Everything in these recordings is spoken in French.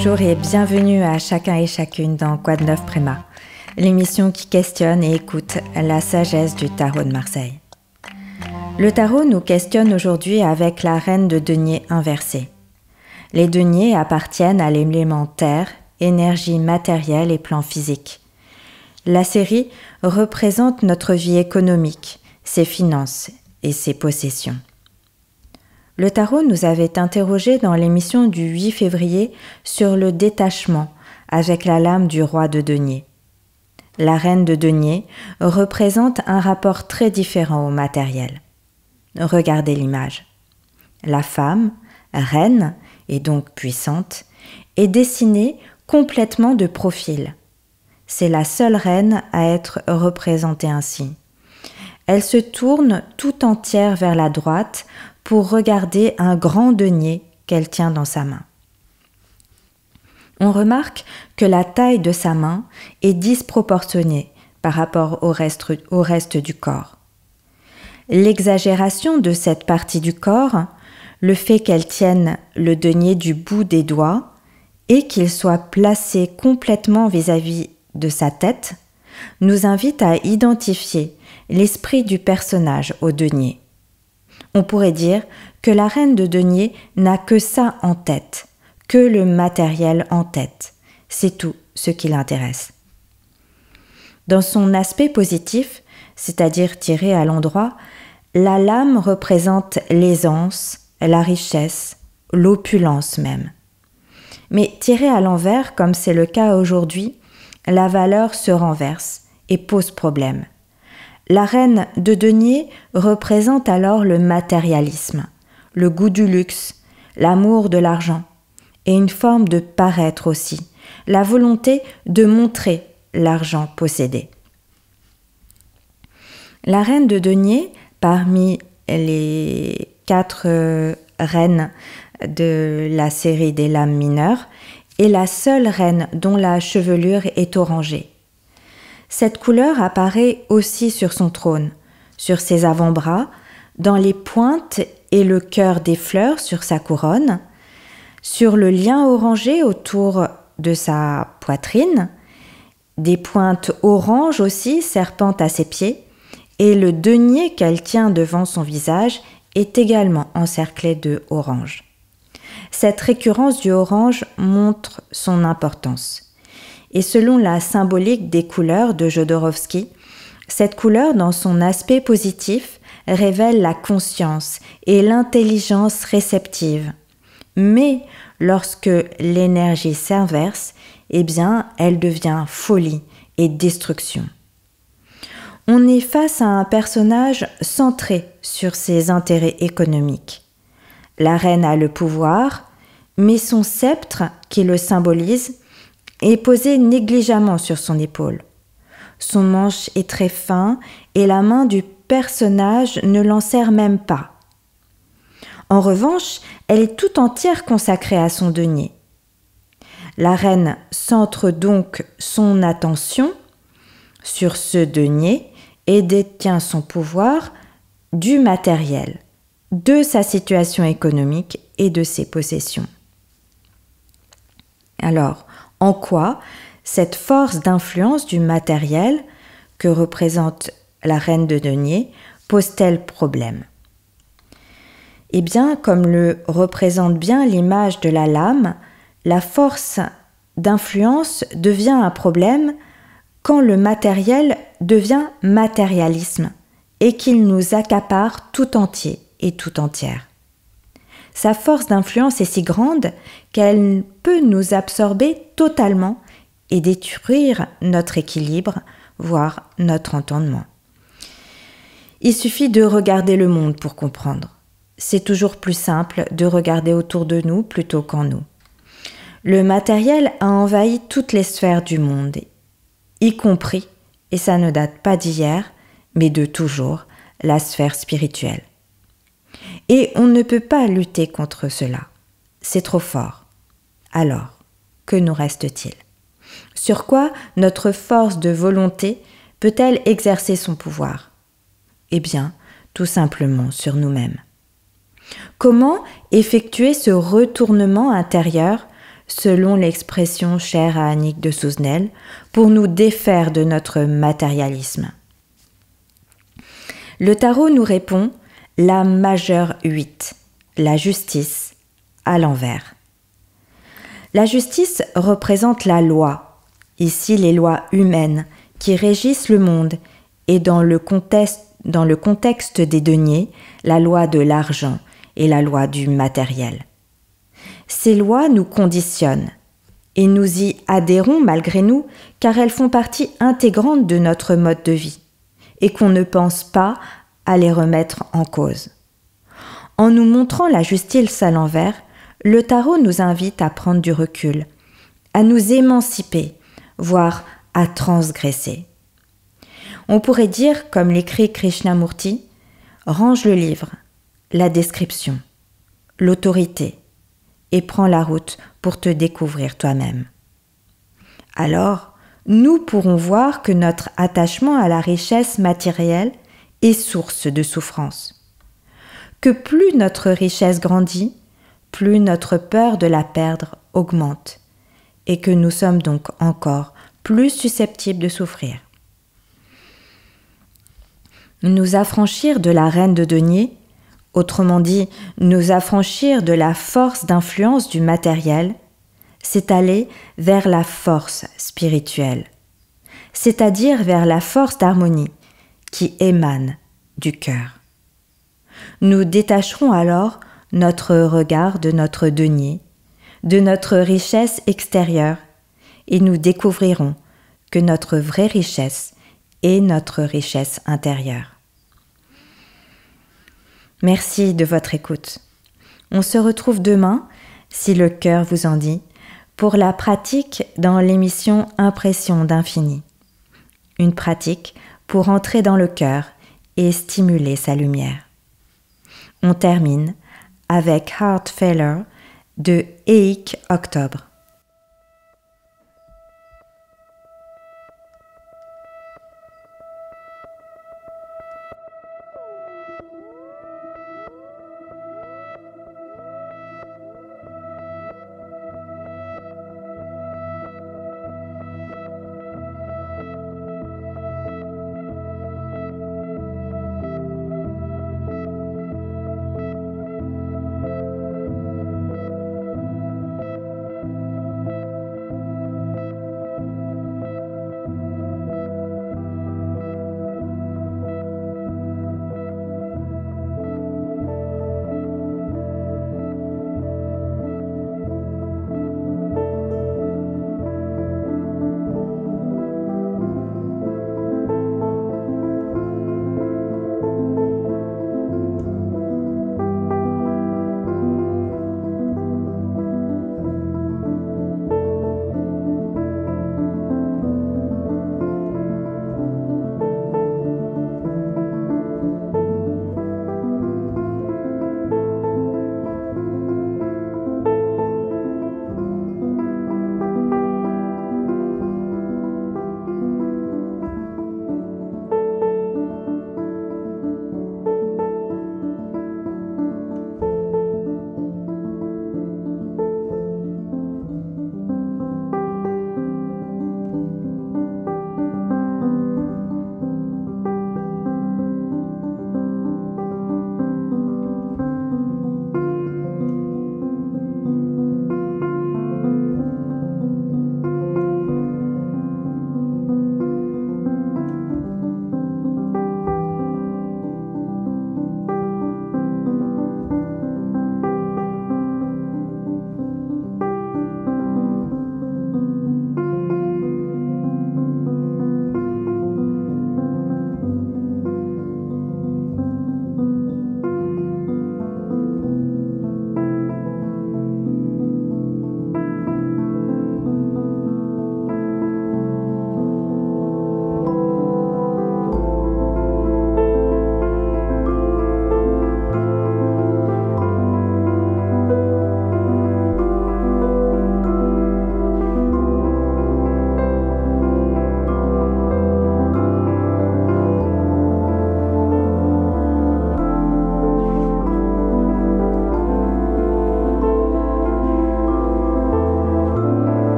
Bonjour et bienvenue à chacun et chacune dans Quad Neuf Préma, l'émission qui questionne et écoute la sagesse du tarot de Marseille. Le tarot nous questionne aujourd'hui avec la reine de denier inversée. Les deniers appartiennent à l'élément terre, énergie matérielle et plan physique. La série représente notre vie économique, ses finances et ses possessions. Le tarot nous avait interrogé dans l'émission du 8 février sur le détachement avec la lame du roi de denier. La reine de denier représente un rapport très différent au matériel. Regardez l'image. La femme, reine et donc puissante, est dessinée complètement de profil. C'est la seule reine à être représentée ainsi. Elle se tourne tout entière vers la droite pour regarder un grand denier qu'elle tient dans sa main. On remarque que la taille de sa main est disproportionnée par rapport au reste, du corps. L'exagération de cette partie du corps, le fait qu'elle tienne le denier du bout des doigts et qu'il soit placé complètement vis-à-vis -vis de sa tête, nous invite à identifier l'esprit du personnage au denier. On pourrait dire que la reine de denier n'a que ça en tête, que le matériel en tête. C'est tout ce qui l'intéresse. Dans son aspect positif, c'est-à-dire tiré à l'endroit, la lame représente l'aisance, la richesse, l'opulence même. Mais tirée à l'envers, comme c'est le cas aujourd'hui, la valeur se renverse et pose problème. La reine de denier représente alors le matérialisme, le goût du luxe, l'amour de l'argent, et une forme de paraître aussi, la volonté de montrer l'argent possédé. La reine de denier, parmi les quatre euh, reines de la série des lames mineures, est la seule reine dont la chevelure est orangée. Cette couleur apparaît aussi sur son trône, sur ses avant-bras, dans les pointes et le cœur des fleurs sur sa couronne, sur le lien orangé autour de sa poitrine, des pointes oranges aussi serpentent à ses pieds, et le denier qu'elle tient devant son visage est également encerclé de orange. Cette récurrence du orange montre son importance. Et selon la symbolique des couleurs de Jodorowsky, cette couleur, dans son aspect positif, révèle la conscience et l'intelligence réceptive. Mais lorsque l'énergie s'inverse, eh bien, elle devient folie et destruction. On est face à un personnage centré sur ses intérêts économiques. La reine a le pouvoir, mais son sceptre, qui le symbolise, est posé négligemment sur son épaule. Son manche est très fin et la main du personnage ne l'en sert même pas. En revanche, elle est tout entière consacrée à son denier. La reine centre donc son attention sur ce denier et détient son pouvoir du matériel, de sa situation économique et de ses possessions. Alors, en quoi cette force d'influence du matériel que représente la reine de denier pose-t-elle problème? Eh bien, comme le représente bien l'image de la lame, la force d'influence devient un problème quand le matériel devient matérialisme et qu'il nous accapare tout entier et tout entière. Sa force d'influence est si grande qu'elle peut nous absorber totalement et détruire notre équilibre, voire notre entendement. Il suffit de regarder le monde pour comprendre. C'est toujours plus simple de regarder autour de nous plutôt qu'en nous. Le matériel a envahi toutes les sphères du monde, y compris, et ça ne date pas d'hier, mais de toujours, la sphère spirituelle. Et on ne peut pas lutter contre cela. C'est trop fort. Alors, que nous reste-t-il? Sur quoi notre force de volonté peut-elle exercer son pouvoir? Eh bien, tout simplement sur nous-mêmes. Comment effectuer ce retournement intérieur selon l'expression chère à Annick de Souzenel, pour nous défaire de notre matérialisme? Le tarot nous répond la majeure 8, la justice, à l'envers. La justice représente la loi, ici les lois humaines qui régissent le monde, et dans le contexte, dans le contexte des deniers, la loi de l'argent et la loi du matériel. Ces lois nous conditionnent, et nous y adhérons malgré nous, car elles font partie intégrante de notre mode de vie, et qu'on ne pense pas les remettre en cause. En nous montrant la justice à l'envers, le tarot nous invite à prendre du recul, à nous émanciper, voire à transgresser. On pourrait dire, comme l'écrit Krishnamurti, range le livre, la description, l'autorité, et prends la route pour te découvrir toi-même. Alors, nous pourrons voir que notre attachement à la richesse matérielle est source de souffrance. Que plus notre richesse grandit, plus notre peur de la perdre augmente, et que nous sommes donc encore plus susceptibles de souffrir. Nous affranchir de la reine de denier, autrement dit, nous affranchir de la force d'influence du matériel, c'est aller vers la force spirituelle, c'est-à-dire vers la force d'harmonie qui émane du cœur. Nous détacherons alors notre regard de notre denier, de notre richesse extérieure, et nous découvrirons que notre vraie richesse est notre richesse intérieure. Merci de votre écoute. On se retrouve demain, si le cœur vous en dit, pour la pratique dans l'émission Impression d'infini. Une pratique pour entrer dans le cœur et stimuler sa lumière. On termine avec Heart Failure de Eik Octobre.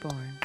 Born.